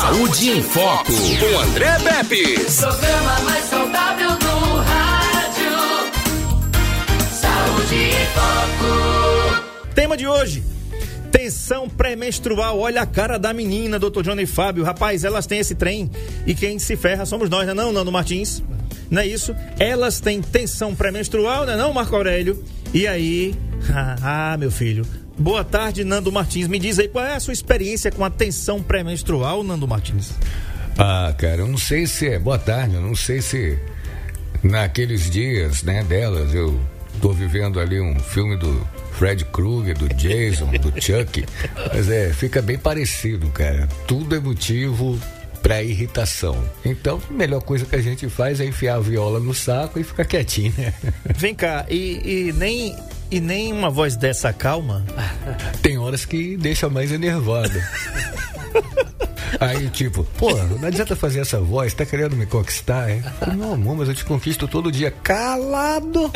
Saúde em Foco, com André Pepe. Programa mais saudável do rádio. Saúde em Foco. Tema de hoje. Tensão pré-menstrual, olha a cara da menina, doutor Johnny Fábio. Rapaz, elas têm esse trem e quem se ferra somos nós, não é não, Nando Martins? Não é isso? Elas têm tensão pré-menstrual, não é não, Marco Aurélio? E aí, ah, meu filho, Boa tarde, Nando Martins. Me diz aí qual é a sua experiência com a tensão pré-menstrual, Nando Martins? Ah, cara, eu não sei se é. Boa tarde, eu não sei se naqueles dias, né, delas, eu tô vivendo ali um filme do Fred Krueger, do Jason, do Chuck. Mas é, fica bem parecido, cara. Tudo é motivo para irritação. Então, a melhor coisa que a gente faz é enfiar a viola no saco e ficar quietinho, né? Vem cá, e, e nem e nem uma voz dessa calma? Tem horas que deixa mais enervada. Aí, tipo, pô, não adianta fazer essa voz, tá querendo me conquistar, é? Não, amor, mas eu te conquisto todo dia. Calado!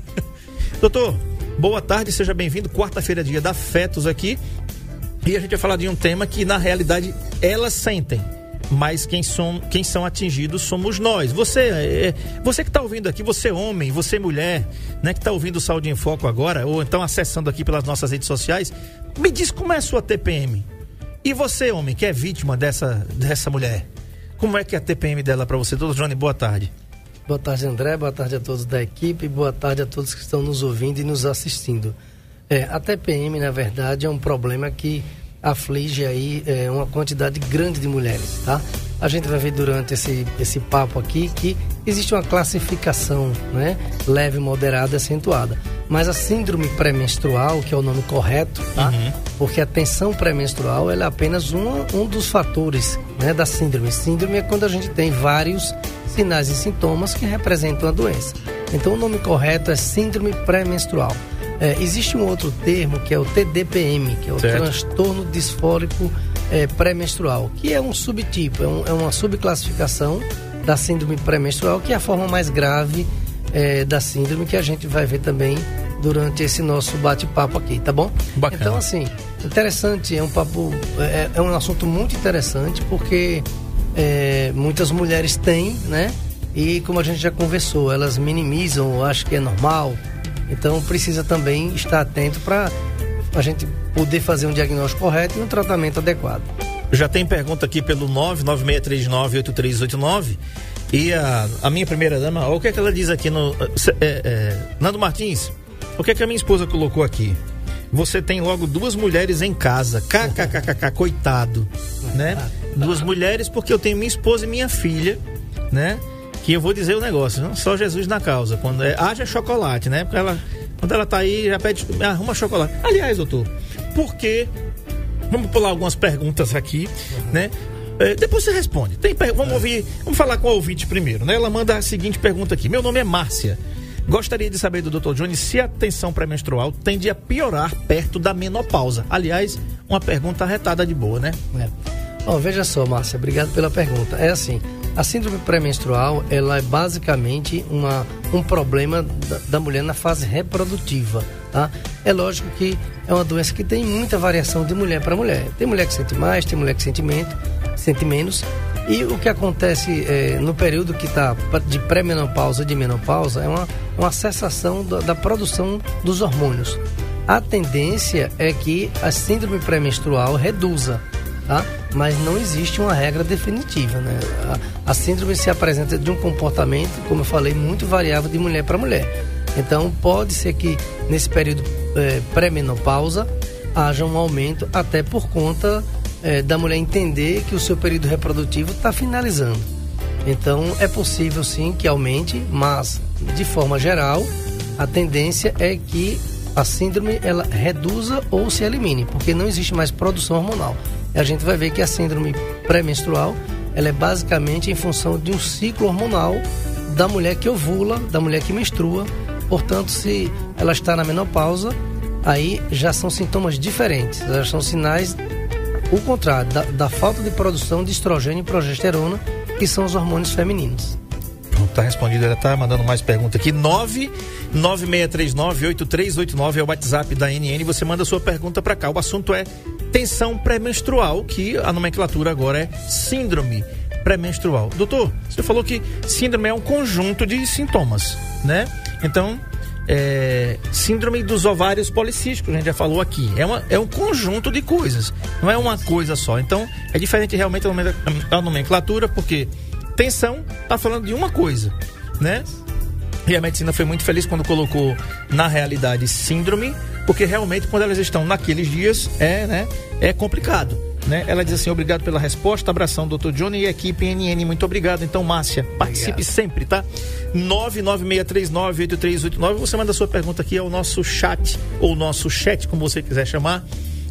Doutor, boa tarde, seja bem-vindo. Quarta-feira, dia da Fetos aqui. E a gente vai falar de um tema que, na realidade, elas sentem mas quem, som, quem são atingidos somos nós. Você, é, você que está ouvindo aqui, você homem, você mulher, né, que está ouvindo o Saúde em Foco agora, ou então acessando aqui pelas nossas redes sociais, me diz como é a sua TPM. E você, homem, que é vítima dessa, dessa mulher, como é que é a TPM dela para você? Doutor Johnny, boa tarde. Boa tarde, André. Boa tarde a todos da equipe. Boa tarde a todos que estão nos ouvindo e nos assistindo. É, a TPM, na verdade, é um problema que aflige aí é, uma quantidade grande de mulheres, tá? A gente vai ver durante esse, esse papo aqui que existe uma classificação, né? Leve, moderada e acentuada. Mas a síndrome pré-menstrual, que é o nome correto, tá? Uhum. Porque a tensão pré-menstrual é apenas um, um dos fatores né, da síndrome. Síndrome é quando a gente tem vários sinais e sintomas que representam a doença. Então o nome correto é síndrome pré-menstrual. É, existe um outro termo que é o TDPM, que é o certo. transtorno disfórico é, pré-menstrual, que é um subtipo, é, um, é, uma subclassificação da síndrome pré-menstrual, que é a forma mais grave é, da síndrome que a gente vai ver também durante esse nosso bate-papo aqui, tá bom? Bacana. Então, assim, interessante, é um papo, é, é um assunto muito interessante, porque é, muitas mulheres têm, né? E como a gente já conversou, elas minimizam, acham que é normal, então precisa também estar atento para a gente poder fazer um diagnóstico correto e um tratamento adequado. Já tem pergunta aqui pelo 996398389 e a, a minha primeira dama, o que é que ela diz aqui no. É, é, Nando Martins, o que é que a minha esposa colocou aqui? Você tem logo duas mulheres em casa. KKKKK, coitado. Né? Duas mulheres, porque eu tenho minha esposa e minha filha, né? Que eu vou dizer o negócio, não? só Jesus na causa. Quando é, haja chocolate, né? Porque ela, quando ela tá aí, já pede, arruma chocolate. Aliás, doutor, por que? Vamos pular algumas perguntas aqui, né? É, depois você responde. Tem, vamos é. ouvir, vamos falar com a ouvinte primeiro, né? Ela manda a seguinte pergunta aqui. Meu nome é Márcia. Gostaria de saber do Dr. Jones se a tensão pré-menstrual tende a piorar perto da menopausa. Aliás, uma pergunta retada de boa, né? É. Oh, veja só, Márcia, obrigado pela pergunta. É assim, a síndrome pré-menstrual, ela é basicamente uma, um problema da, da, mulher na fase reprodutiva, tá? É lógico que é uma doença que tem muita variação de mulher para mulher. Tem mulher que sente mais, tem mulher que sente, menos, sente menos. E o que acontece é, no período que está de pré-menopausa e de menopausa é uma, uma cessação da, da produção dos hormônios. A tendência é que a síndrome pré-menstrual reduza tá? Mas não existe uma regra definitiva, né? A, a síndrome se apresenta de um comportamento, como eu falei, muito variável de mulher para mulher. Então, pode ser que nesse período é, pré-menopausa haja um aumento, até por conta é, da mulher entender que o seu período reprodutivo está finalizando. Então, é possível sim que aumente, mas de forma geral, a tendência é que a síndrome ela reduza ou se elimine, porque não existe mais produção hormonal a gente vai ver que a síndrome pré-menstrual ela é basicamente em função de um ciclo hormonal da mulher que ovula, da mulher que menstrua. Portanto, se ela está na menopausa, aí já são sintomas diferentes, já são sinais o contrário, da, da falta de produção de estrogênio e progesterona, que são os hormônios femininos. Tá respondido. Ela tá mandando mais pergunta aqui. 996398389 é o WhatsApp da NN. Você manda sua pergunta para cá. O assunto é tensão pré-menstrual, que a nomenclatura agora é síndrome pré-menstrual. Doutor, você falou que síndrome é um conjunto de sintomas, né? Então, é, síndrome dos ovários policísticos, a gente já falou aqui. É, uma, é um conjunto de coisas, não é uma coisa só. Então, é diferente realmente a nomenclatura, porque tensão está falando de uma coisa, né? E a medicina foi muito feliz quando colocou na realidade síndrome, porque realmente quando elas estão naqueles dias é, né, é complicado. Né? Ela diz assim: obrigado pela resposta, abração, doutor Johnny e equipe NN, muito obrigado. Então, Márcia, participe obrigado. sempre, tá? 996398389. Você manda sua pergunta aqui ao nosso chat, ou nosso chat, como você quiser chamar,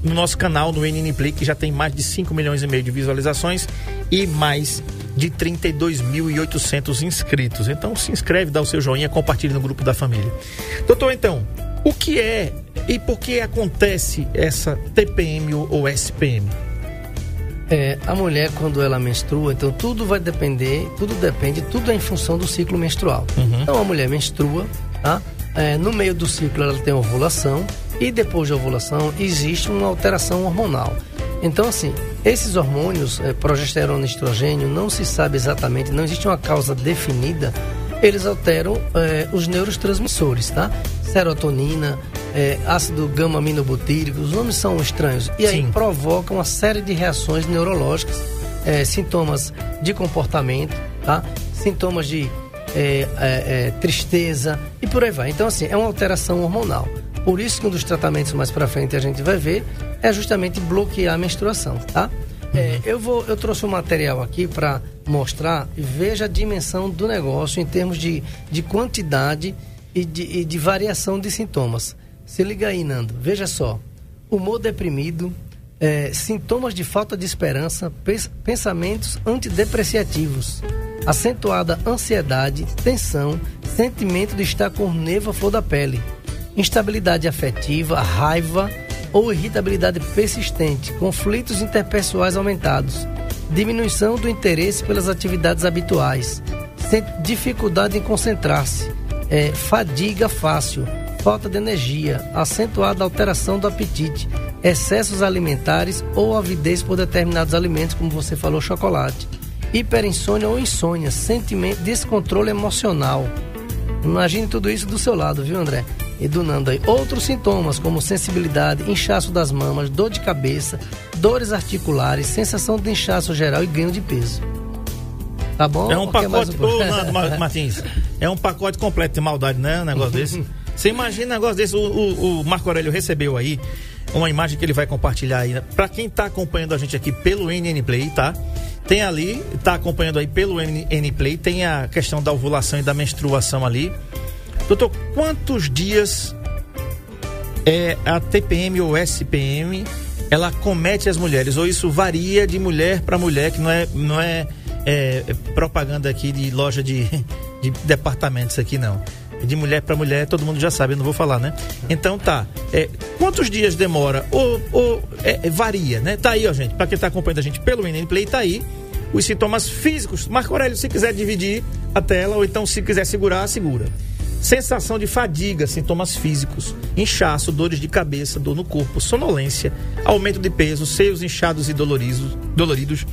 no nosso canal no NN Play, que já tem mais de 5 milhões e meio de visualizações e mais de 32.800 inscritos. Então, se inscreve, dá o seu joinha, compartilhe no grupo da família. Doutor, então, o que é e por que acontece essa TPM ou SPM? É, a mulher, quando ela menstrua, então tudo vai depender, tudo depende, tudo é em função do ciclo menstrual. Uhum. Então a mulher menstrua, tá? É, no meio do ciclo ela tem ovulação e depois da ovulação existe uma alteração hormonal. Então, assim, esses hormônios, é, progesterona e estrogênio, não se sabe exatamente, não existe uma causa definida, eles alteram é, os neurotransmissores, tá? Serotonina, é, ácido gama-aminobutírico, os nomes são estranhos. E aí Sim. provocam uma série de reações neurológicas, é, sintomas de comportamento, tá? Sintomas de tristeza e por aí vai. Então, assim, é uma alteração hormonal. Por isso que um dos tratamentos mais para frente a gente vai ver é justamente bloquear a menstruação, tá? É, eu, vou, eu trouxe um material aqui para mostrar e veja a dimensão do negócio em termos de, de quantidade e de, e de variação de sintomas. Se liga aí, Nando. Veja só. Humor deprimido, é, sintomas de falta de esperança, pensamentos antidepreciativos, acentuada ansiedade, tensão, sentimento de estar com neva flor da pele, instabilidade afetiva, raiva ou irritabilidade persistente, conflitos interpessoais aumentados, diminuição do interesse pelas atividades habituais, dificuldade em concentrar-se, é, fadiga fácil, falta de energia, acentuada alteração do apetite, excessos alimentares ou avidez por determinados alimentos, como você falou, chocolate, hiperinsônia ou insônia, sentimento, descontrole emocional. Imagine tudo isso do seu lado, viu, André? E do Nando aí. Outros sintomas, como sensibilidade, inchaço das mamas, dor de cabeça, dores articulares, sensação de inchaço geral e ganho de peso. Tá bom? É um pacote, ô, Nando Martins, é um pacote completo de maldade, né? Um negócio desse. Você imagina um negócio desse, o, o, o, Marco Aurélio recebeu aí uma imagem que ele vai compartilhar aí. Né? Para quem tá acompanhando a gente aqui pelo NN Play, tá? Tem ali, tá acompanhando aí pelo NN Play, tem a questão da ovulação e da menstruação ali. Doutor, quantos dias é a TPM ou SPM ela comete as mulheres? Ou isso varia de mulher para mulher, que não é, não é, é propaganda aqui de loja de, de departamentos aqui, não de mulher para mulher, todo mundo já sabe, eu não vou falar, né? Então tá. É, quantos dias demora? Ou, ou é, varia, né? Tá aí, ó, gente. Para quem tá acompanhando a gente pelo NN Play, tá aí os sintomas físicos. Marco Aurélio, se quiser dividir a tela, ou então se quiser segurar, segura. Sensação de fadiga, sintomas físicos, inchaço, dores de cabeça, dor no corpo, sonolência, aumento de peso, seios inchados e doloridos,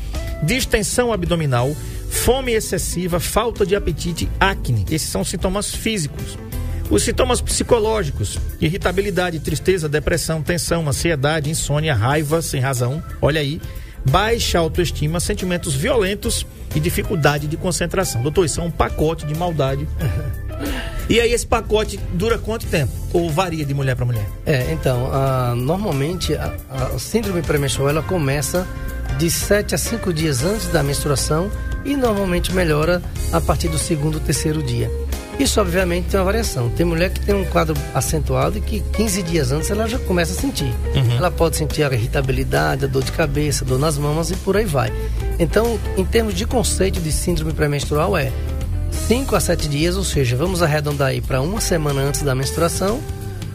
distensão abdominal, fome excessiva, falta de apetite, acne. Esses são sintomas físicos. Os sintomas psicológicos: irritabilidade, tristeza, depressão, tensão, ansiedade, insônia, raiva sem razão. Olha aí. Baixa autoestima, sentimentos violentos e dificuldade de concentração. Doutor, isso é um pacote de maldade. E aí esse pacote dura quanto tempo? Ou varia de mulher para mulher? É, então, normalmente a, a síndrome pré-menstrual ela começa de 7 a 5 dias antes da menstruação e normalmente melhora a partir do segundo ou terceiro dia. Isso, obviamente, tem uma variação. Tem mulher que tem um quadro acentuado e que 15 dias antes ela já começa a sentir. Uhum. Ela pode sentir a irritabilidade, a dor de cabeça, dor nas mamas e por aí vai. Então, em termos de conceito de síndrome pré-menstrual, é 5 a 7 dias, ou seja, vamos arredondar aí para uma semana antes da menstruação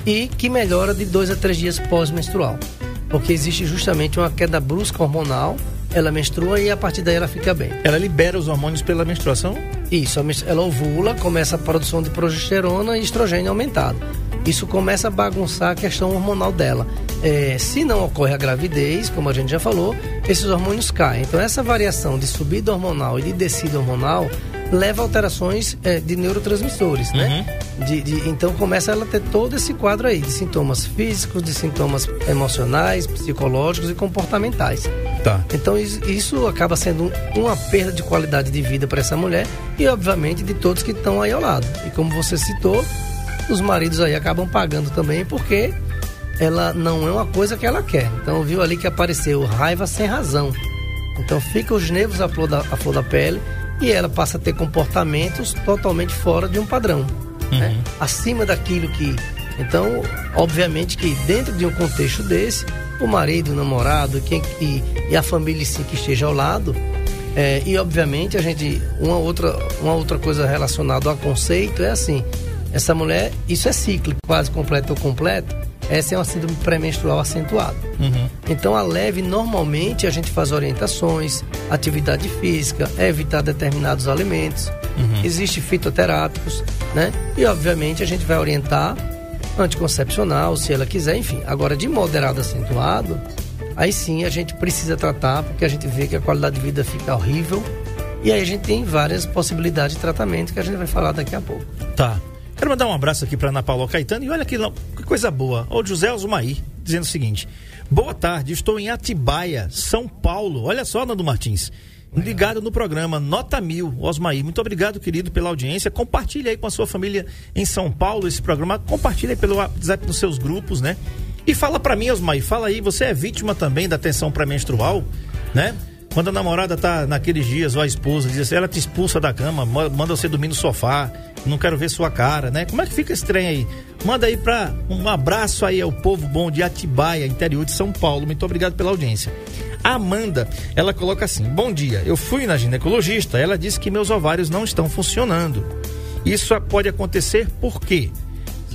e que melhora de 2 a 3 dias pós-menstrual. Porque existe justamente uma queda brusca hormonal ela menstrua e a partir daí ela fica bem. Ela libera os hormônios pela menstruação? Isso, ela ovula, começa a produção de progesterona e estrogênio aumentado. isso começa a bagunçar a questão hormonal dela. É, se não ocorre a gravidez, como a gente já falou, esses hormônios caem. Então, essa variação de subida hormonal e de descida hormonal leva a alterações é, de neurotransmissores, né? De, de- então começa ela a ter todo esse quadro aí de sintomas físicos, de sintomas emocionais, psicológicos e comportamentais. Tá. Então is- isso acaba sendo um- uma perda de qualidade de vida para essa mulher e obviamente de todos que estão aí ao lado. E como você citou, os maridos aí acabam pagando também porque ela não é uma coisa que ela quer. Então viu ali que apareceu raiva sem razão. Então fica os nervos à flor da, à flor da pele e ela passa a ter comportamentos totalmente fora de um padrão, né? acima daquilo que. Então, obviamente que dentro de um contexto desse, o marido, o namorado, quem e, e a família em si que esteja ao lado, é, e obviamente a gente uma outra uma outra coisa relacionada ao conceito é assim, essa mulher isso é cíclico, quase completo ou completo. Essa é uma síndrome pré-menstrual acentuada. Então, a leve, normalmente, a gente faz orientações, atividade física, evitar determinados alimentos. Existem fitoterápicos, né? E, obviamente, a gente vai orientar anticoncepcional, se ela quiser, enfim. Agora, de moderado acentuado, aí sim a gente precisa tratar, porque a gente vê que a qualidade de vida fica horrível. E aí a gente tem várias possibilidades de tratamento que a gente vai falar daqui a pouco. Tá. Quero mandar um abraço aqui para Ana Paula Caetano e olha que, que coisa boa. O José Alzumaí dizendo o seguinte: Boa tarde, estou em Atibaia, São Paulo. Olha só, Nando Martins. Ligado no programa Nota Mil, Osmaí. Muito obrigado, querido, pela audiência. Compartilhe aí com a sua família em São Paulo esse programa. Compartilhe aí pelo WhatsApp nos seus grupos, né? E fala pra mim, Osmaí, fala aí, você é vítima também da tensão pré-menstrual, né? Quando a namorada tá naqueles dias, ou a esposa, diz assim, ela te expulsa da cama, ma- manda você dormir no sofá, não quero ver sua cara, né? Como é que fica esse trem aí? Manda aí pra um abraço aí ao povo bom de Atibaia, interior de São Paulo. Muito obrigado pela audiência. A Amanda, ela coloca assim: Bom dia, eu fui na ginecologista, ela disse que meus ovários não estão funcionando. Isso pode acontecer por quê?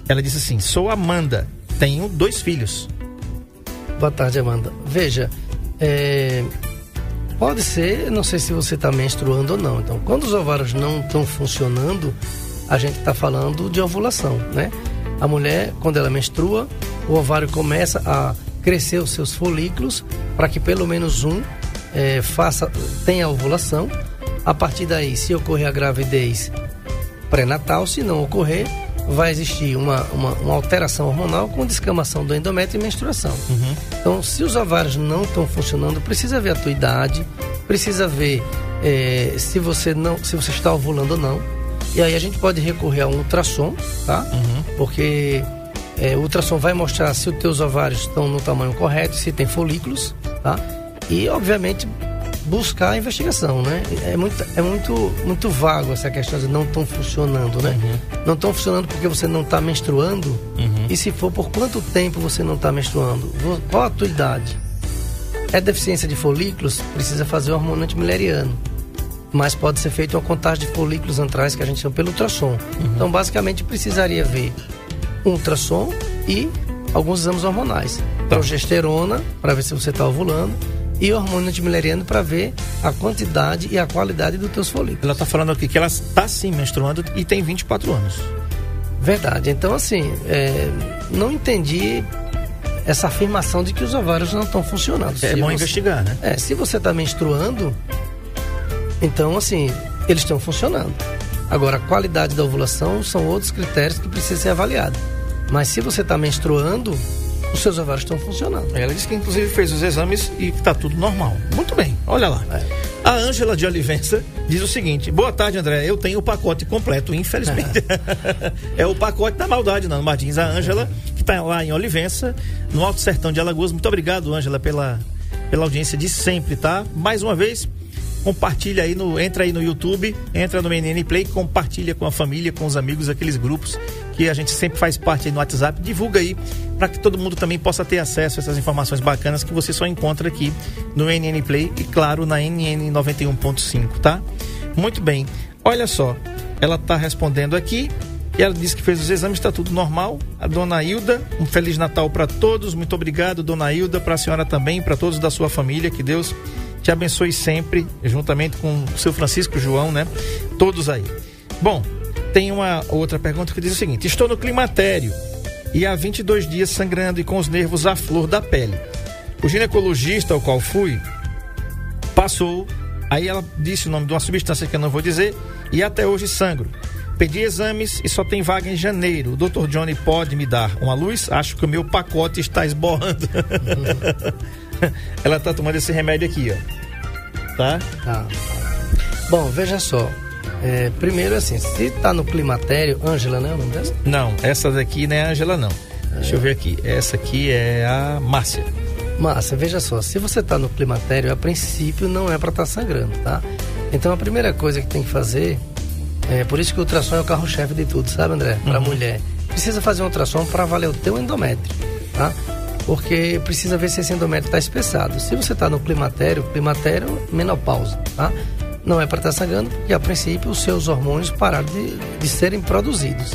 Ela disse assim: Sou Amanda, tenho dois filhos. Boa tarde, Amanda. Veja, é, pode ser, não sei se você está menstruando ou não. Então, quando os ovários não estão funcionando, a gente está falando de ovulação, né? A mulher, quando ela menstrua, o ovário começa a crescer os seus folículos para que pelo menos um é, faça tenha ovulação. A partir daí, se ocorrer a gravidez pré-natal, se não ocorrer, vai existir uma, uma, uma alteração hormonal com descamação do endométrio e menstruação. Então, se os ovários não estão funcionando, precisa ver a tua idade, precisa ver eh, se você não, se você está ovulando ou não. E aí a gente pode recorrer a um ultrassom, tá? Porque eh, o ultrassom vai mostrar se os teus ovários estão no tamanho correto, se tem folículos, tá? E obviamente buscar a investigação, né? É muito, é muito, muito vago essa questão de não estão funcionando, né? Não estão funcionando porque você não está menstruando. E se for, por quanto tempo você não está menstruando? Qual a tua idade? É deficiência de folículos? Precisa fazer o hormônio antimileriano. Mas pode ser feito uma contagem de folículos antrais que a gente chama pelo ultrassom. Então, basicamente, precisaria ver um ultrassom e alguns exames hormonais. Progesterona, para ver se você está ovulando, e hormônio antimileriano para ver a quantidade e a qualidade dos teus folículos. Ela tá falando aqui que ela está sim menstruando e tem 24 anos. Verdade. Então, assim, é, não entendi essa afirmação de que os ovários não estão funcionando. É Se bom você- investigar, né? É, se você está menstruando, então, assim, eles estão funcionando. Agora, a qualidade da ovulação são outros critérios que precisam ser avaliados. Mas se você está menstruando, os seus ovários estão funcionando. Ela disse que inclusive fez os exames e que tá tudo normal. Muito bem, olha lá. É. A Ângela de Olivença diz o seguinte: Boa tarde, André. Eu tenho o pacote completo, infelizmente. é o pacote da maldade, Nando Martins. A Ângela, que tá lá em Olivença, no Alto Sertão de Alagoas. Muito obrigado, Ângela, pela, pela audiência de sempre, tá? Mais uma vez, compartilha aí no. Entra aí no YouTube, entra no NN Play, compartilha com a família, com os amigos, aqueles grupos que a gente sempre faz parte aí no WhatsApp. Divulga aí para que todo mundo também possa ter acesso a essas informações bacanas que você só encontra aqui no NN Play e, claro, na NN 91.5, tá? Muito bem. Olha só, ela tá respondendo aqui. E ela disse que fez os exames, está tudo normal. A dona Hilda, um Feliz Natal para todos. Muito obrigado, dona Hilda, para a senhora também, para todos da sua família. Que Deus te abençoe sempre, juntamente com o seu Francisco João, né? Todos aí. Bom, tem uma outra pergunta que diz o seguinte: Estou no climatério. e há 22 dias sangrando e com os nervos à flor da pele. O ginecologista ao qual fui passou, aí ela disse o nome de uma substância que eu não vou dizer, e até hoje sangro. Pedi exames e só tem vaga em janeiro. O Dr. Johnny pode me dar uma luz? Acho que o meu pacote está esborrando. ela está tomando esse remédio aqui, ó. Tá? Tá. Bom, veja só. É, primeiro, assim, se está no climatério, Ângela, né? O nome? Não, essa daqui não é a Angela, não. Deixa eu ver aqui. Essa aqui é a Márcia. Márcia, veja só, se você está no climatério, a princípio não é para estar sangrando, tá? Então a primeira coisa que tem que fazer, é por isso que o ultrassom é o carro-chefe de tudo, sabe, André? Para mulher. Precisa fazer um ultrassom para avaliar o teu endométrio, tá? Porque precisa ver se esse endométrio está espessado. Se você está no climatério, climatério, menopausa, tá? Não é para estar sangrando, porque a princípio os seus hormônios pararam de, de serem produzidos.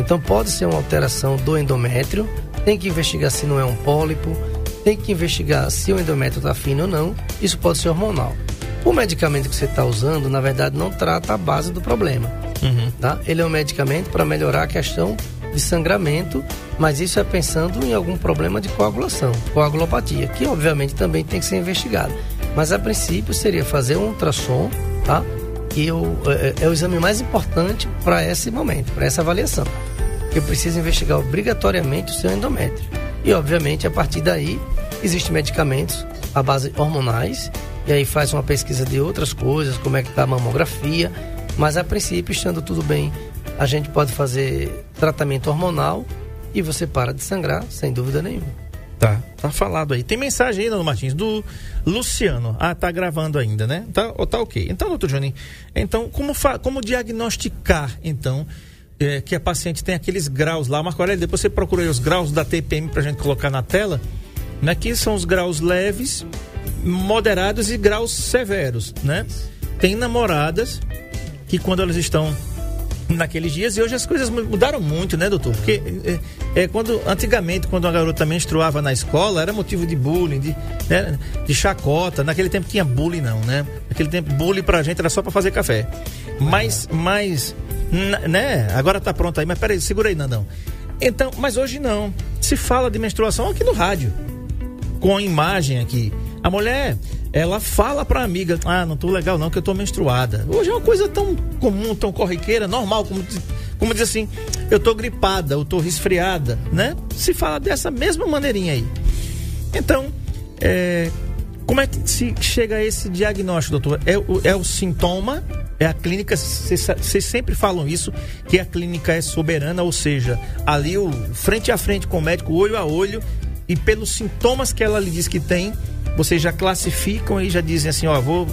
Então pode ser uma alteração do endométrio, tem que investigar se não é um pólipo, tem que investigar se o endométrio está fino ou não, isso pode ser hormonal. O medicamento que você está usando, na verdade, não trata a base do problema. Tá? Ele é um medicamento para melhorar a questão de sangramento, mas isso é pensando em algum problema de coagulação, coagulopatia, que obviamente também tem que ser investigado. Mas a princípio seria fazer um ultrassom, tá? Que o, é, é o exame mais importante para esse momento, para essa avaliação. Porque precisa investigar obrigatoriamente o seu endométrio. E obviamente a partir daí existem medicamentos à base hormonais, e aí faz uma pesquisa de outras coisas, como é que está a mamografia, mas a princípio, estando tudo bem, a gente pode fazer tratamento hormonal e você para de sangrar, sem dúvida nenhuma. Tá, tá falado aí. Tem mensagem aí, Dona Martins, do Luciano. Ah, tá gravando ainda, né? Tá, tá ok. Então, doutor Johnny, então, como, como diagnosticar, então, é, que a paciente tem aqueles graus lá? Marco Aurélio, depois você procura aí os graus da TPM pra gente colocar na tela. Né? Que são os graus leves, moderados e graus severos, né? Tem namoradas que quando elas estão naqueles dias e hoje as coisas mu- mudaram muito, né, doutor? Porque é, é, quando antigamente quando uma garota menstruava na escola era motivo de bullying, de, né, de chacota. Naquele tempo tinha bullying não, né? Naquele tempo bullying pra gente era só pra fazer café. Mas, mas, né? Agora tá pronto aí, mas peraí, segura aí, Nandão. Então, mas hoje não. Se fala de menstruação aqui no rádio com a imagem aqui. A mulher, ela fala pra amiga, ah, não tô legal não, que eu tô menstruada. Hoje é uma coisa tão comum, tão corriqueira, normal, como, como diz assim, eu tô gripada, eu tô resfriada, né? Se fala dessa mesma maneirinha aí. Então, é, como é que se chega a esse diagnóstico, doutor? É, o- é o sintoma? É a clínica? Vocês sempre falam isso, que a clínica é soberana, ou seja, ali o frente a frente com o médico, olho a olho, e pelos sintomas que ela lhe diz que tem, vocês já classificam e já dizem assim, ó, vou,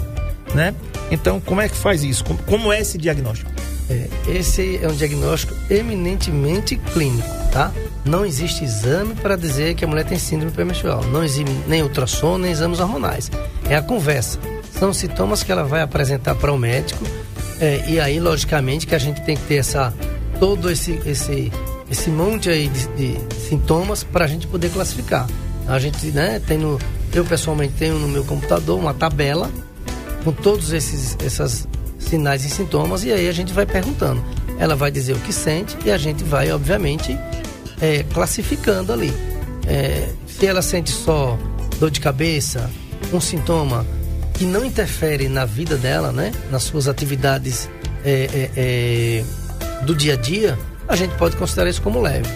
né? Então, como é que faz isso? Como, como é esse diagnóstico? É, esse é um diagnóstico eminentemente clínico, tá? Não existe exame para dizer que a mulher tem síndrome pré-menstrual. Não existe nem ultrassom, nem exames hormonais. É a conversa. São sintomas que ela vai apresentar para o médico. é, e aí, logicamente, que a gente tem que ter essa, todo esse, esse, esse monte aí de, de sintomas para a gente poder classificar. A gente, né, tem no. Eu pessoalmente tenho no meu computador uma tabela com todos esses essas sinais e sintomas e aí a gente vai perguntando. Ela vai dizer o que sente e a gente vai, obviamente, é, classificando ali. É, se ela sente só dor de cabeça, um sintoma que não interfere na vida dela, né, nas suas atividades é, é, é, do dia a dia, a gente pode considerar isso como leve.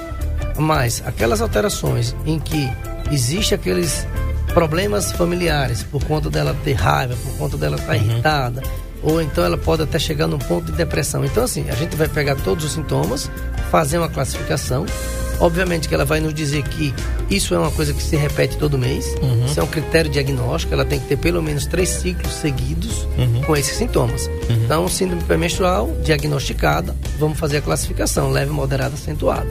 Mas aquelas alterações em que existe aqueles problemas familiares por conta dela ter raiva, por conta dela estar irritada, ou então ela pode até chegar num ponto de depressão. Então assim, a gente vai pegar todos os sintomas, fazer uma classificação. Obviamente que ela vai nos dizer que isso é uma coisa que se repete todo mês. Isso é um critério diagnóstico. Ela tem que ter pelo menos três ciclos seguidos com esses sintomas. Então, síndrome pré-menstrual diagnosticada, vamos fazer a classificação leve, moderada, acentuada.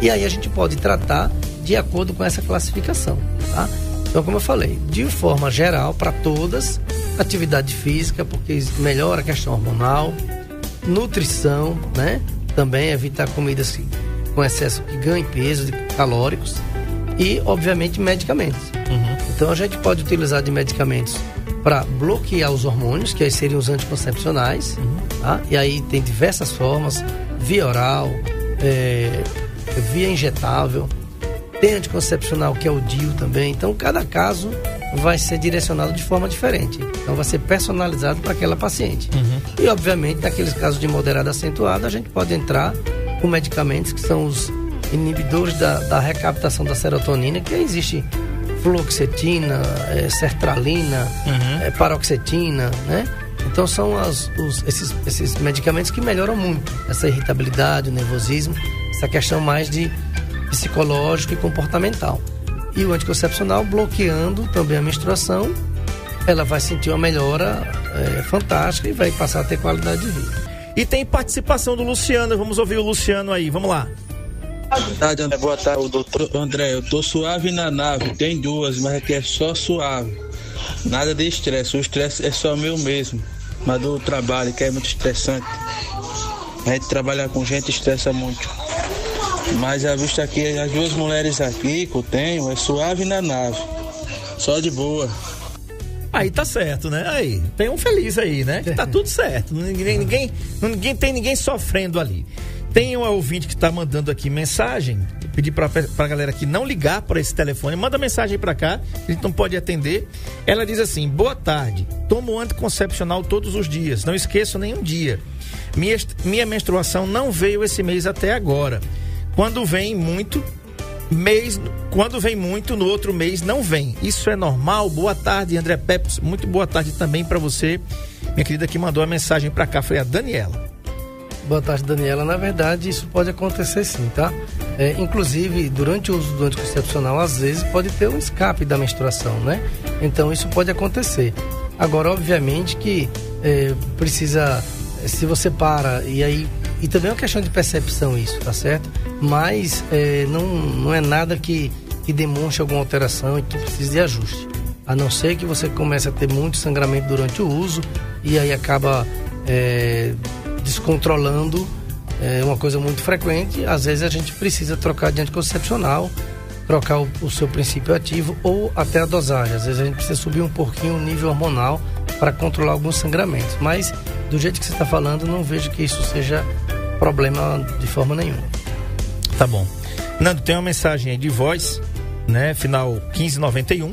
E aí a gente pode tratar de acordo com essa classificação, tá? Então, como eu falei, de forma geral, para todas, atividade física, porque melhora a questão hormonal, nutrição, né? Também evitar comidas que- com excesso que ganhem peso, de calóricos, e, obviamente, medicamentos. Então, a gente pode utilizar de medicamentos para bloquear os hormônios, que aí seriam os anticoncepcionais, tá? E aí tem diversas formas, via oral, é, via injetável, tem anticoncepcional que é o DIU também. Então, cada caso vai ser direcionado de forma diferente. Então, vai ser personalizado para aquela paciente. Uhum. E, obviamente, naqueles casos de moderada acentuada, a gente pode entrar com medicamentos que são os inibidores da, da recaptação da serotonina, que existe fluoxetina, é, sertralina, uhum. é, paroxetina, né? Então são as, os, esses, esses medicamentos que melhoram muito essa irritabilidade, o nervosismo, essa questão mais de psicológico e comportamental. E o anticoncepcional bloqueando também a menstruação, ela vai sentir uma melhora é, fantástica e vai passar a ter qualidade de vida. E tem participação do Luciano, vamos ouvir o Luciano aí, vamos lá. Boa tarde, André. Boa tarde, doutor André. Eu tô suave na nave, tem duas, mas aqui é só suave. Nada de estresse, o estresse é só meu mesmo. Mas do trabalho, que é muito estressante. A gente trabalhar com gente estressa muito. Mas a vista aqui, as duas mulheres aqui que eu tenho, é suave na nave. Só de boa. Aí tá certo, né? Aí, tem um feliz aí, né? Que tá tudo certo. Ninguém, ninguém, ninguém tem ninguém sofrendo ali. Tem um ouvinte que está mandando aqui mensagem. Pedir para a galera aqui não ligar para esse telefone. Manda mensagem para cá, a gente não pode atender. Ela diz assim: Boa tarde. Tomo anticoncepcional todos os dias. Não esqueço nenhum dia. Minha, minha menstruação não veio esse mês até agora. Quando vem muito, mês, quando vem muito, no outro mês não vem. Isso é normal? Boa tarde, André Pepes. Muito boa tarde também para você, minha querida que mandou a mensagem para cá. Foi a Daniela. Boa tarde, Daniela. Na verdade, isso pode acontecer sim, tá? É, inclusive, durante o uso do anticoncepcional, às vezes pode ter um escape da menstruação, né? Então, isso pode acontecer. Agora, obviamente que é, precisa, se você para e aí e também é uma questão de percepção isso, tá certo? Mas é, não, não é nada que, que demonstre alguma alteração e que precise de ajuste. A não ser que você comece a ter muito sangramento durante o uso e aí acaba é, descontrolando é uma coisa muito frequente. Às vezes a gente precisa trocar de anticoncepcional, trocar o, o, seu princípio ativo ou até a dosagem. Às vezes a gente precisa subir um pouquinho o nível hormonal para controlar alguns sangramentos. Mas do jeito que você está falando, não vejo que isso seja problema de forma nenhuma. Tá bom. Nando, tem uma mensagem aí de voz, né? Final 1591.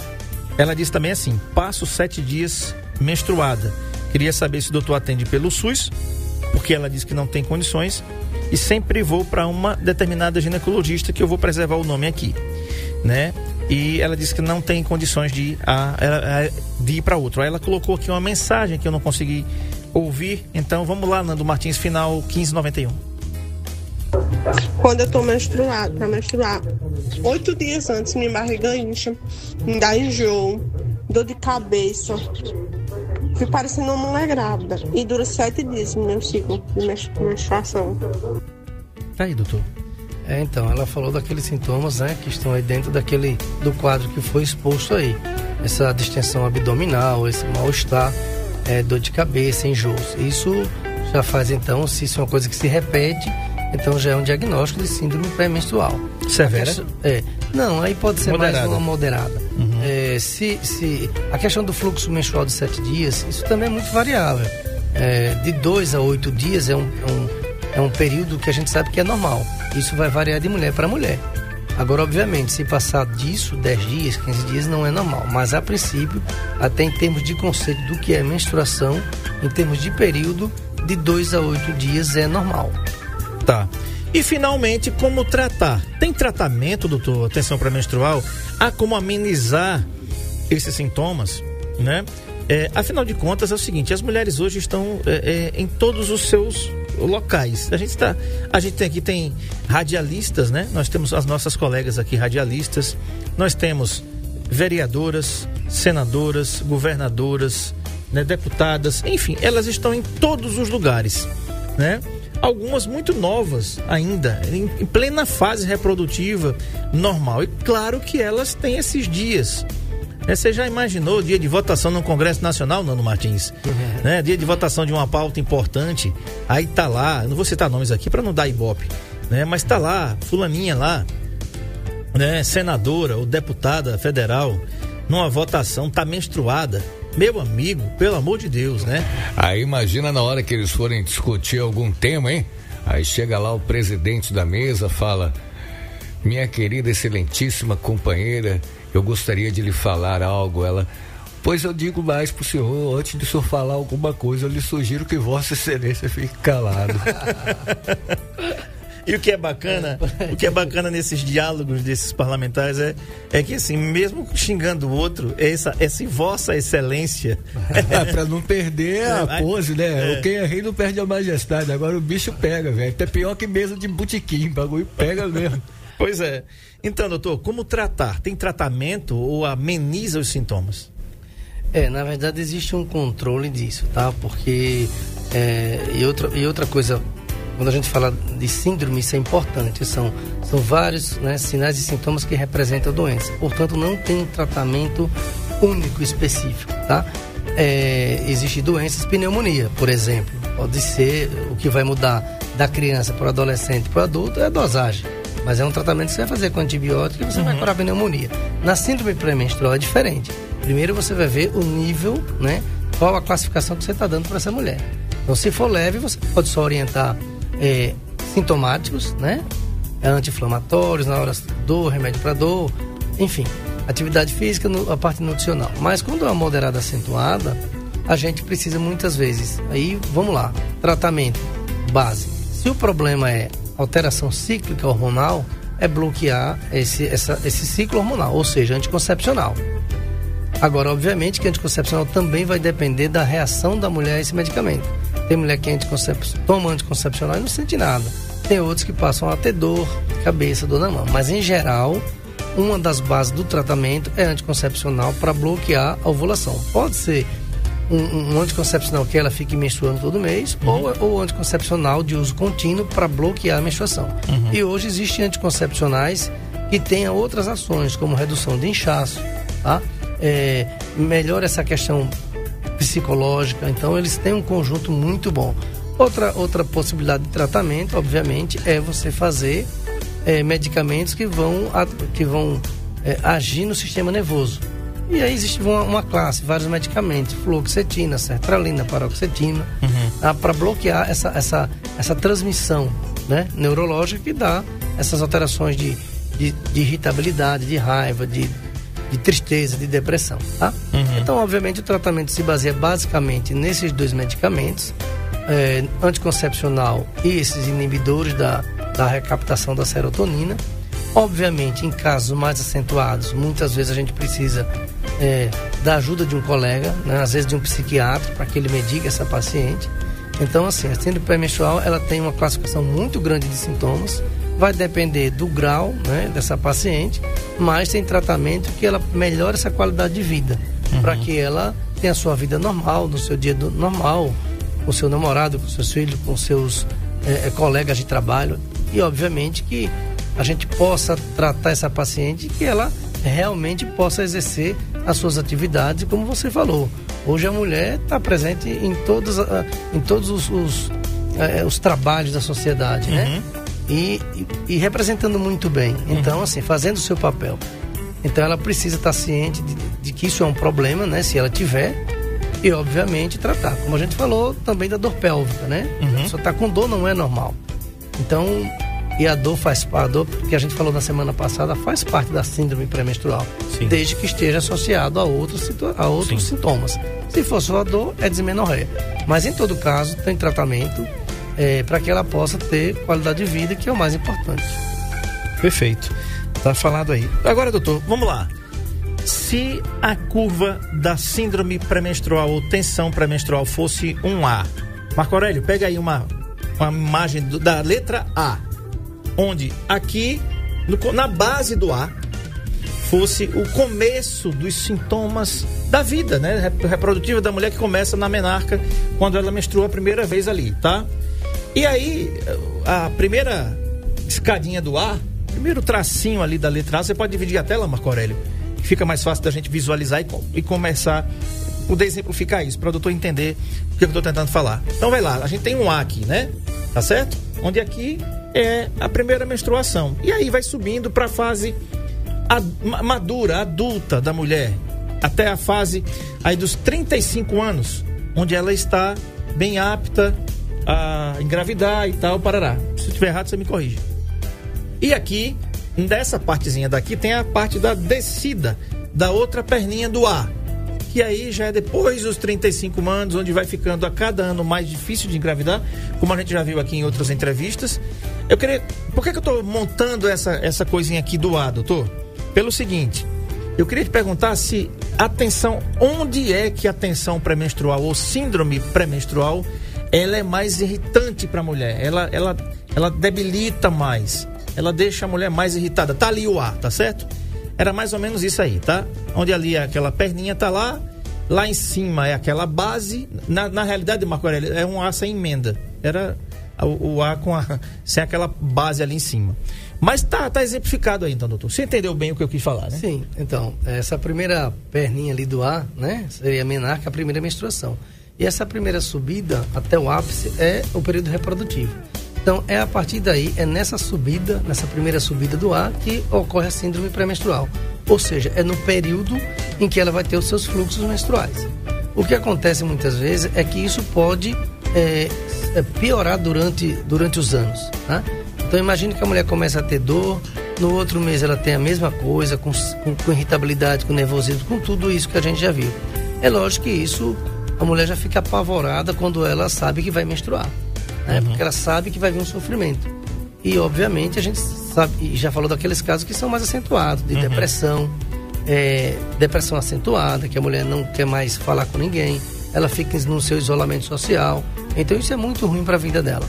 Ela diz também assim: passo sete dias menstruada. Queria saber se o doutor atende pelo SUS porque ela diz que não tem condições e sempre vou para uma determinada ginecologista que eu vou preservar o nome aqui, né? E ela disse que não tem condições de ir, a, de ir para outro. Aí ela colocou aqui uma mensagem que eu não consegui ouvir. Então vamos lá, Nando Martins, final 1591. Quando eu tô menstruada, para menstruar, oito dias antes minha barriga incha, me dá enjoo, dor de cabeça, Fui parecendo uma mulher grávida. E dura sete dias meu ciclo de menstruação. Tá aí, doutor. É, então, ela falou daqueles sintomas, né, que estão aí dentro daquele, do quadro que foi exposto aí. Essa distensão abdominal, esse mal-estar, é, dor de cabeça, enjoos. Isso já faz, então, se isso é uma coisa que se repete, então já é um diagnóstico de síndrome pré-menstrual. Severa? É. Não, aí pode ser moderada. mais uma moderada. Uhum. É, se, se a questão do fluxo menstrual de sete dias, isso também é muito variável. É, de dois a oito dias é um, é um, é um período que a gente sabe que é normal. Isso vai variar de mulher para mulher. Agora, obviamente, se passar disso 10 dias, 15 dias, não é normal. Mas, a princípio, até em termos de conceito do que é menstruação, em termos de período, de 2 a 8 dias é normal. E finalmente, como tratar? Tem tratamento, doutor, atenção para menstrual? Há como amenizar esses sintomas, né? É, afinal de contas, é o seguinte: as mulheres hoje estão é, é, em todos os seus locais. A gente está, a gente tem aqui tem radialistas, né? Nós temos as nossas colegas aqui radialistas. Nós temos vereadoras, senadoras, governadoras, né, deputadas, enfim, elas estão em todos os lugares, né? Algumas muito novas ainda, em, em plena fase reprodutiva normal. E claro que elas têm esses dias. É, você já imaginou o dia de votação no Congresso Nacional, Nano Martins? Uhum. Né? Dia de votação de uma pauta importante. Aí tá lá, não vou citar nomes aqui para não dar ibope, né? Mas tá lá, fulaninha lá, né? Senadora ou deputada federal, numa votação, tá menstruada. Meu amigo, pelo amor de Deus, né? Aí imagina na hora que eles forem discutir algum tema, hein? Aí chega lá o presidente da mesa, fala: minha querida, excelentíssima companheira, eu gostaria de lhe falar algo. Ela, pois eu digo mais pro senhor, antes de o senhor falar alguma coisa, eu lhe sugiro que Vossa Excelência fique calado. E o que é bacana, o que é bacana nesses diálogos desses parlamentares é, é que assim, mesmo xingando o outro, essa, essa vossa excelência. pra não perder a É, pose, né? é. Quem é rei não perde a majestade. Agora o bicho pega, velho. Até pior que mesa de botequim. Bagulho pega mesmo. Pois é. Então, doutor, como tratar? Tem tratamento ou ameniza os sintomas? É, na verdade existe um controle disso, tá? Porque é, e, outra, e outra coisa, quando a gente fala de síndrome, isso é importante. São, são vários né, sinais e sintomas que representam a doença. Portanto, não tem um tratamento único específico, tá? É, existe doenças, pneumonia, por exemplo. Pode ser o que vai mudar da criança para o adolescente para o adulto é a dosagem. Mas é um tratamento que você vai fazer com antibiótico e você vai curar a pneumonia. Na síndrome pré-menstrual é diferente. Primeiro você vai ver o nível, né? Qual a classificação que você está dando para essa mulher. Então, se for leve, você pode só orientar é, sintomáticos, né? Anti-inflamatórios, na hora dor, remédio para dor, enfim, atividade física, a parte nutricional. Mas quando é uma moderada acentuada, a gente precisa muitas vezes. Aí, vamos lá, tratamento base. Se o problema é alteração cíclica hormonal, é bloquear esse, essa- esse ciclo hormonal, ou seja, anticoncepcional. Agora, obviamente que anticoncepcional também vai depender da reação da mulher a esse medicamento. Tem mulher que é anticoncep... toma anticoncepcional e não sente nada. Tem outros que passam a ter dor, cabeça, dor na mão. Mas, em geral, uma das bases do tratamento é anticoncepcional para bloquear a ovulação. Pode ser um, um- anticoncepcional que ela fique menstruando todo mês ou, ou anticoncepcional de uso contínuo para bloquear a menstruação. E hoje existem anticoncepcionais que tenham outras ações, como redução de inchaço, tá? É, melhora essa questão psicológica, então eles têm um conjunto muito bom. Outra, outra possibilidade de tratamento, obviamente, é você fazer é, medicamentos que vão, que vão é, agir no sistema nervoso. E aí existe uma, uma classe, vários medicamentos, fluoxetina, sertralina, paroxetina, para bloquear essa, essa, essa transmissão né, neurológica que dá essas alterações de, de, de irritabilidade, de raiva, de, de tristeza, de depressão, tá? Então, obviamente, o tratamento se baseia basicamente nesses dois medicamentos, é, anticoncepcional e esses inibidores da, da recaptação da serotonina. Obviamente, em casos mais acentuados, muitas vezes a gente precisa é, da ajuda de um colega, né? às vezes de um psiquiatra, para que ele medique essa paciente. Então, assim, a síndrome pré-menstrual, ela tem uma classificação muito grande de sintomas, vai depender do grau né, dessa paciente, mas tem tratamento que ela melhora essa qualidade de vida, para que ela tenha a sua vida normal, no seu dia do- normal, com seu namorado, com seus filhos, com seus eh, colegas de trabalho. E obviamente que a gente possa tratar essa paciente e que ela realmente possa exercer as suas atividades e como você falou. Hoje a mulher está presente em todos ah, em todos os, os, eh, os trabalhos da sociedade né? E, e, e representando muito bem então assim fazendo o seu papel então ela precisa estar ciente de, de que isso é um problema né se ela tiver e obviamente tratar. Como a gente falou também da dor pélvica, né? A pessoa tá com dor não é normal. Então, e a dor faz parte, a dor que a gente falou na semana passada faz parte da síndrome pré-menstrual, desde que esteja associado a outros, a outros Sim. sintomas. Se for só a dor, é dismenorreia. Mas em todo caso, tem tratamento para que ela possa ter qualidade de vida, que é o mais importante. Perfeito. Tá falado aí. Agora, doutor, vamos lá. Se a curva da síndrome pré-menstrual ou tensão pré-menstrual fosse um A, Marco Aurélio, pega aí uma, uma imagem do- da letra A, onde aqui, no na base do A, fosse o começo dos sintomas da vida, né? rep- Reprodutiva da mulher que começa na menarca quando ela menstrua a primeira vez ali, tá? E aí, a primeira escadinha do A, primeiro tracinho ali da letra A, você pode dividir a tela, Marco Aurélio? Fica mais fácil da gente visualizar e, e começar, poder exemplificar isso, para o doutor entender o que eu estou tentando falar. Então vai lá, a gente tem um A aqui, né? Tá certo? Onde aqui é a primeira menstruação. E aí vai subindo para a fase ad- ma- madura, adulta da mulher, até a fase aí dos 35 anos, onde ela está bem apta a engravidar e tal, parará. Se estiver errado, você me corrige. E aqui nessa partezinha daqui tem a parte da descida da outra perninha do ar. Que aí já é depois dos 35 anos, onde vai ficando a cada ano mais difícil de engravidar, como a gente já viu aqui em outras entrevistas. Eu queria. Por que, que eu estou montando essa, essa coisinha aqui do ar, doutor? Pelo seguinte, eu queria te perguntar se a tensão, onde é que a tensão pré-menstrual ou síndrome pré-menstrual, ela é mais irritante para a mulher? Ela, ela, ela debilita mais, ela deixa a mulher mais irritada. Tá ali o ar, tá certo? Era mais ou menos isso aí, tá? Onde ali é aquela perninha tá lá, lá em cima é aquela base. Na, na realidade, Marco Aurélio, é um ar sem emenda. Era o, o ar com a, sem aquela base ali em cima. Mas tá, tá exemplificado aí, então, doutor. Você entendeu bem o que eu quis falar, né? Sim, então, essa primeira perninha ali do ar, né? Seria menor que a primeira menstruação. E essa primeira subida até o ápice é o período reprodutivo. Então, é a partir daí, é nessa subida, nessa primeira subida do ar, que ocorre a síndrome pré-menstrual. Ou seja, é no período em que ela vai ter os seus fluxos menstruais. O que acontece muitas vezes é que isso pode é, é piorar durante, durante os anos. Tá? Então imagine que a mulher começa a ter dor, no outro mês ela tem a mesma coisa, com, com, com, irritabilidade, com nervosismo, com tudo isso que a gente já viu. É lógico que isso, a mulher já fica apavorada quando ela sabe que vai menstruar. Né? Uhum. Porque ela sabe que vai vir um sofrimento. E obviamente a gente sabe, e já falou daqueles casos que são mais acentuados, de uhum. depressão, é, depressão acentuada, que a mulher não quer mais falar com ninguém, ela fica no seu isolamento social. Então isso é muito ruim para a vida dela.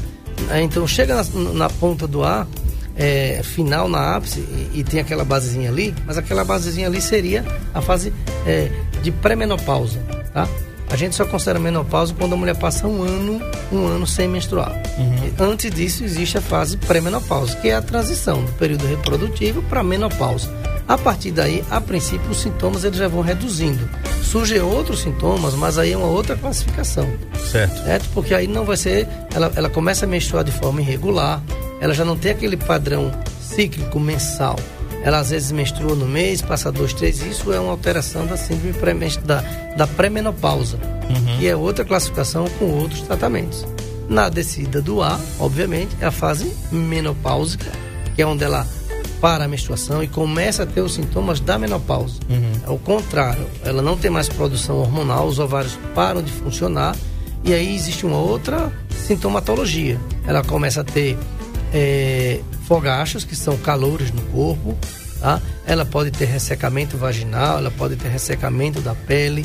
É, então chega na, na ponta do ar, é, final na ápice, e, e, tem aquela basezinha ali, mas aquela basezinha ali seria a fase é, de pré-menopausa, tá? A gente só considera menopausa quando a mulher passa um ano, um ano sem menstruar. Uhum. Antes disso existe a fase pré-menopausa, que é a transição do período reprodutivo para menopausa. A partir daí, a princípio, os sintomas eles já vão reduzindo. Surgem outros sintomas, mas aí é uma outra classificação. Certo. Certo? Porque aí não vai ser. Ela, ela começa a menstruar de forma irregular, ela já não tem aquele padrão cíclico mensal. Ela às vezes menstrua no mês, passa dois, três. Isso é uma alteração da síndrome pré da, da pré-menopausa, uhum. que é outra classificação com outros tratamentos. Na descida do ar, obviamente, é a fase menopáusica, que é onde ela para a menstruação e começa a ter os sintomas da menopausa. Uhum. É o contrário, ela não tem mais produção hormonal, os ovários param de funcionar e aí existe uma outra sintomatologia. Ela começa a ter é, fogachos, que são calores no corpo, tá? Ela pode ter ressecamento vaginal, ela pode ter ressecamento da pele,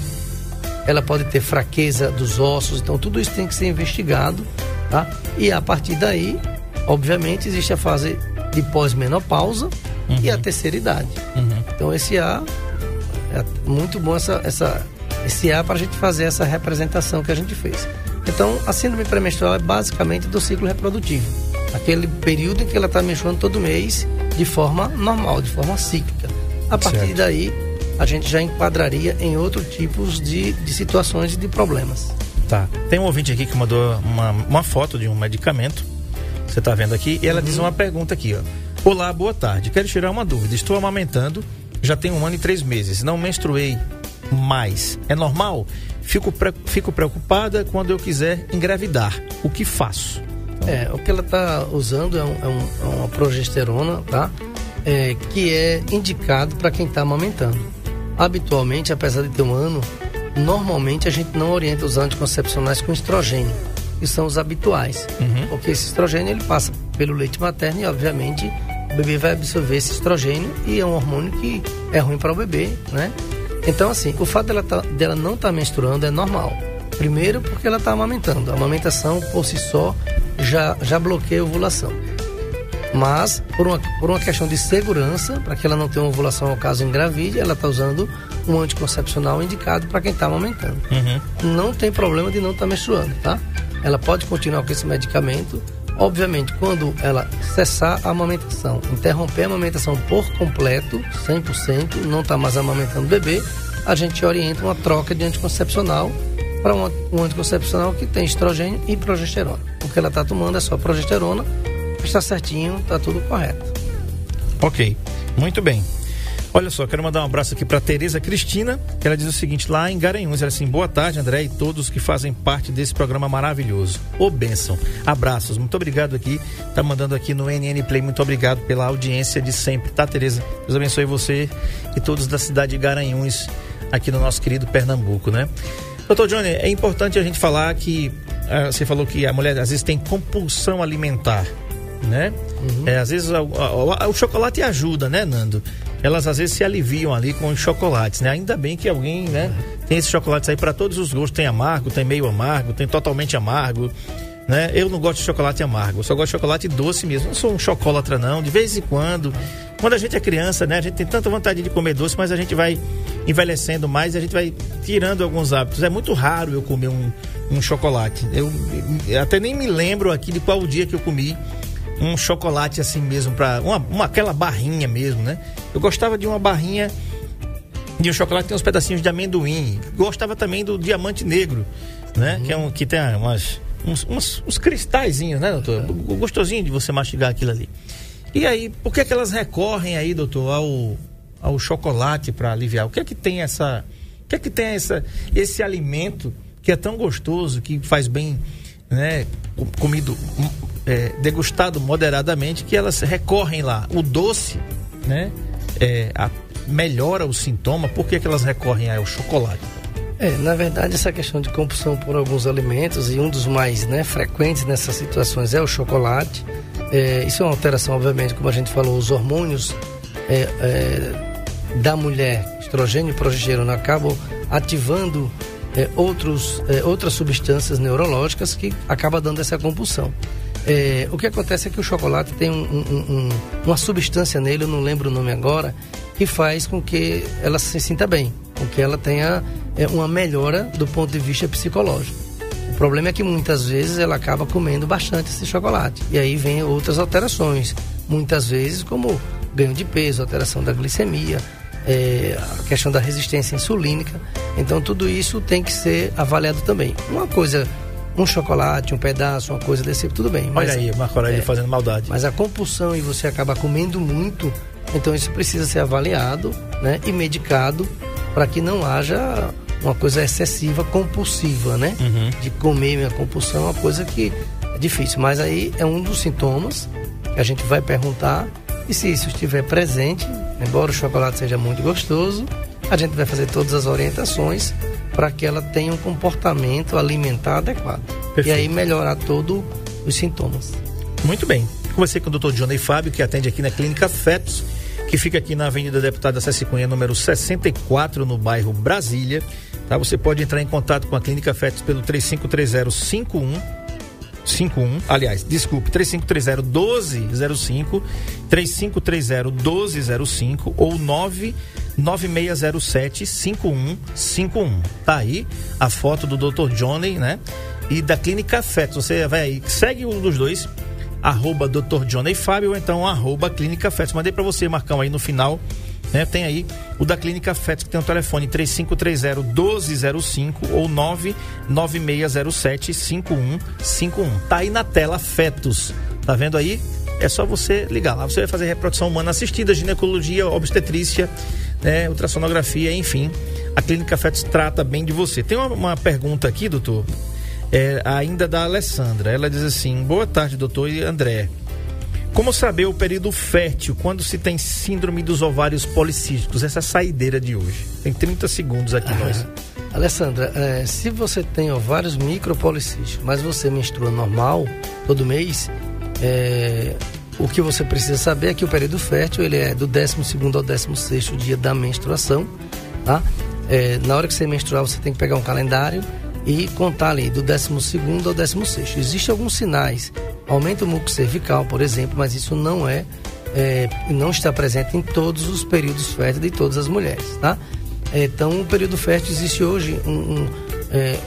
ela pode ter fraqueza dos ossos, então tudo isso tem que ser investigado, tá? E a partir daí, obviamente, existe a fase de pós-menopausa uhum. e a terceira idade. Uhum. Então esse A é muito bom essa, essa esse A para a gente fazer essa representação que a gente fez. Então a síndrome pré-menstrual é basicamente do ciclo reprodutivo, aquele período em que ela está menstruando todo mês de forma normal, de forma cíclica. A partir certo. daí a gente já enquadraria em outros tipos de, de situações e de problemas. Tá. Tem um ouvinte aqui que mandou uma, uma foto de um medicamento você está vendo aqui, e ela uhum. diz uma pergunta aqui, ó. Olá, boa tarde. Quero tirar uma dúvida. Estou amamentando, já tem um ano e três meses. Não menstruei mais. É normal? Fico, pre... Fico preocupada quando eu quiser engravidar. O que faço? É, o que ela está usando é, um, é, um, é, uma progesterona, tá? É, que é indicado para quem está amamentando. Habitualmente, apesar de ter um ano, normalmente a gente não orienta os anticoncepcionais com estrogênio que são os habituais. Uhum. Porque esse estrogênio ele passa pelo leite materno e, obviamente, o bebê vai absorver esse estrogênio e é um hormônio que é ruim para o bebê, né? Então, assim, o fato dela, tá, dela não estar tá menstruando é normal. Primeiro, porque ela está amamentando. A amamentação, por si só, já, já bloqueia a ovulação. Mas, por uma, por uma questão de segurança, para que ela não tenha uma ovulação ao caso engravide, ela está usando um anticoncepcional indicado para quem está amamentando. Uhum. Não tem problema de não estar tá menstruando, tá? ela pode continuar com esse medicamento. Obviamente, quando ela cessar a amamentação, interromper a amamentação por completo, 100%, não está mais amamentando o bebê, a gente orienta uma troca de anticoncepcional para um, um anticoncepcional que tem estrogênio e progesterona. O que ela está tomando é só progesterona, está certinho, está tudo correto. Ok, muito bem. Olha só, quero mandar um abraço aqui para Tereza Cristina, que ela diz o seguinte, lá em Garanhuns, ela assim, boa tarde André e todos que fazem parte desse programa maravilhoso. Ô benção, abraços, muito obrigado aqui, tá mandando aqui no NN Play, muito obrigado pela audiência de sempre, tá Tereza? Deus abençoe você e todos da cidade de Garanhuns, aqui no nosso querido Pernambuco, né? Doutor Johnny, é importante a gente falar que, ah, você falou que a mulher às vezes tem compulsão alimentar, né? Uhum. É, às vezes o, chocolate ajuda, né, Nando? elas às vezes se aliviam ali com os chocolates, né? Ainda bem que alguém, né, tem esses chocolates aí para todos os gostos, tem amargo, tem meio amargo, tem totalmente amargo, né? Eu não gosto de chocolate amargo, eu só gosto de chocolate doce mesmo. Não sou um chocolatra não, de vez em quando. Quando a gente é criança, né, a gente tem tanta vontade de comer doce, mas a gente vai envelhecendo mais e a gente vai tirando alguns hábitos. É muito raro eu comer um, um chocolate. Eu, eu até nem me lembro aqui de qual dia que eu comi um chocolate assim mesmo para uma, uma, aquela barrinha mesmo, né? Eu gostava de uma barrinha de um chocolate que tem uns pedacinhos de amendoim. Gostava também do diamante negro, né? Uhum. Que é um que tem umas uns, uns, uns cristalzinhos, né, doutor? É. Gostosinho de você mastigar aquilo ali. E aí, por que, é que elas recorrem aí, doutor, ao, ao chocolate para aliviar? O que é que tem essa. O que é que tem essa, esse alimento que é tão gostoso, que faz bem, né? Comido é, degustado moderadamente, que elas recorrem lá. O doce, né? É, a, melhora o sintoma, por que, que elas recorrem ao chocolate? É, na verdade, essa questão de compulsão por alguns alimentos, e um dos mais né, frequentes nessas situações é o chocolate. É, isso é uma alteração, obviamente, como a gente falou, os hormônios é, é da mulher, estrogênio e progesterona, acabam ativando é, outros, é, outras substâncias neurológicas que acaba dando essa compulsão. É, o que acontece é que o chocolate tem um, um, um, uma substância nele, eu não lembro o nome agora, que faz com que ela se sinta bem, com que ela tenha é, uma melhora do ponto de vista psicológico. O problema é que muitas vezes ela acaba comendo bastante esse chocolate. E aí vem outras alterações, muitas vezes como ganho de peso, alteração da glicemia, é, a questão da resistência insulínica. Então tudo isso tem que ser avaliado também. Uma coisa um chocolate, um pedaço, uma coisa desse tipo, tudo bem. Mas, Olha aí, Marco Aurélio é, fazendo maldade. Mas a compulsão e você acaba comendo muito, então isso precisa ser avaliado né, e medicado para que não haja uma coisa excessiva, compulsiva, né? Uhum. De comer minha compulsão é uma coisa que é difícil. Mas aí é um dos sintomas que a gente vai perguntar e se isso estiver presente, embora o chocolate seja muito gostoso, a gente vai fazer todas as orientações para que ela tenha um comportamento alimentar adequado. Perfeito. E aí melhorar todos os sintomas. Muito bem. Conversei com o Dr. Johnny Fábio, que atende aqui na Clínica Fetos, que fica aqui na Avenida Deputada César Cunha, número 64, no bairro Brasília. Tá? Você pode entrar em contato com a Clínica Fetos pelo 353051 51, aliás, desculpe, 3530 1205, 3530 1205 ou 9 9607 5151. Tá aí a foto do Dr. Johnny, né? E da Clínica Fetos. Você vai aí, segue um dos dois, arroba Dr. Johnny Fábio, ou então arroba Clínica Fetos. Mandei para você, Marcão, aí no final. Né? Tem aí o da Clínica Fetos, que tem o telefone 3530-1205 ou 99607-5151. Tá aí na tela Fetos. Tá vendo aí? É só você ligar lá. Você vai fazer reprodução humana assistida, ginecologia, obstetrícia, né, ultrassonografia, enfim. A Clínica Fetos trata bem de você. Tem uma, uma pergunta aqui, doutor, é, ainda da Alessandra. Ela diz assim: Boa tarde, doutor e André. Como saber o período fértil quando se tem síndrome dos ovários policísticos? Essa é saideira de hoje. Tem 30 segundos aqui, ah, nós. Alessandra, é, se você tem ovários micropolicísticos, mas você menstrua normal todo mês, é, o que você precisa saber é que o período fértil ele é do 12 ao 16 dia da menstruação. Tá? É, na hora que você menstruar, você tem que pegar um calendário e contar ali do 12 ao 16. Existem alguns sinais. Aumenta o muco cervical, por exemplo, mas isso não é, é não está presente em todos os períodos férteis de todas as mulheres. Tá? Então, o período fértil existe hoje um, um, é,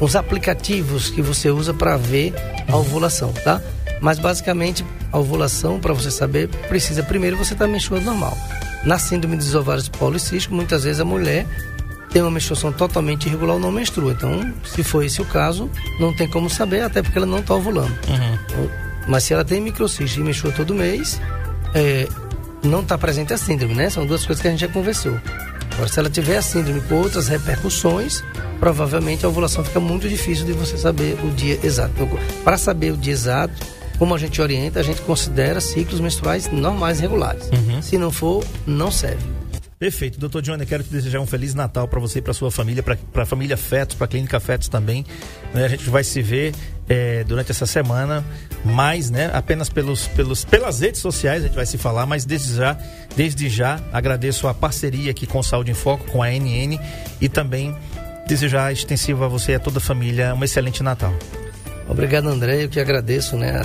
uns aplicativos que você usa para ver a ovulação, tá? Mas basicamente, a ovulação, para você saber, precisa primeiro você estar tá menstruando normal. Na síndrome dos ovários policísticos, muitas vezes a mulher tem uma menstruação totalmente irregular ou não menstrua. Então, se for esse o caso, não tem como saber, até porque ela não está ovulando. Uhum. Mas se ela tem microcistos e menstrua todo mês, é, não está presente a síndrome, né? São duas coisas que a gente já conversou. Agora, se ela tiver a síndrome com outras repercussões, provavelmente a ovulação fica muito difícil de você saber o dia exato. Então, Para saber o dia exato, como a gente orienta, a gente considera ciclos menstruais normais e regulares. Se não for, não serve. Perfeito. Doutor Johnny, quero te desejar um Feliz Natal para você e para sua família, para a família Fetos, para a Clínica Fetos também. Né, a gente vai se ver é, durante essa semana, mais, né? Apenas pelos, pelos, pelas redes sociais a gente vai se falar, mas desde já, desde já agradeço a parceria aqui com Saúde em Foco, com a NN e também desejar extensivo a você e a toda a família um excelente Natal. Obrigado, André. Eu que agradeço, né,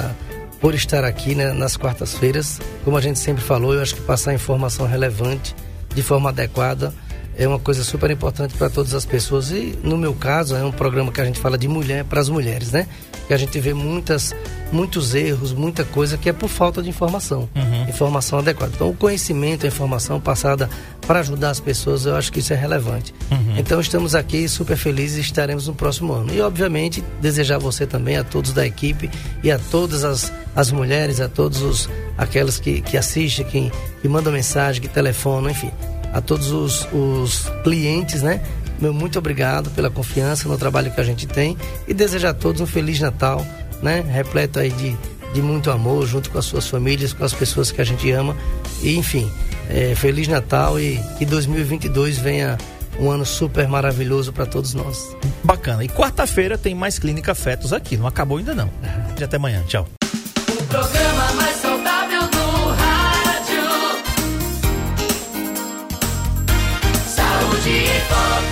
por estar aqui né, nas quartas-feiras. Como a gente sempre falou, eu acho que passar informação relevante de forma adequada é uma coisa super importante para todas as pessoas. E no meu caso, é um programa que a gente fala de mulher para as mulheres, né? Que a gente vê muitas, muitos erros, muita coisa que é por falta de informação, informação adequada. Então, o conhecimento, a informação passada para ajudar as pessoas, eu acho que isso é relevante. Então, estamos aqui super felizes e estaremos no próximo ano. E, obviamente, desejar a você também, a todos da equipe e a todas as, as mulheres, a todos os aquelas que, que assistem, que, que mandam mensagem, que telefonam, enfim, a todos os, os clientes, né? Meu muito obrigado pela confiança no trabalho que a gente tem e desejar a todos um feliz Natal, né? Repleto aí de, de muito amor junto com as suas famílias, com as pessoas que a gente ama e enfim, é, feliz Natal e que 2022 venha um ano super maravilhoso para todos nós. Bacana. E quarta-feira tem mais Clínica Fetos aqui. Não acabou ainda não. Até amanhã. Tchau. O programa Bye.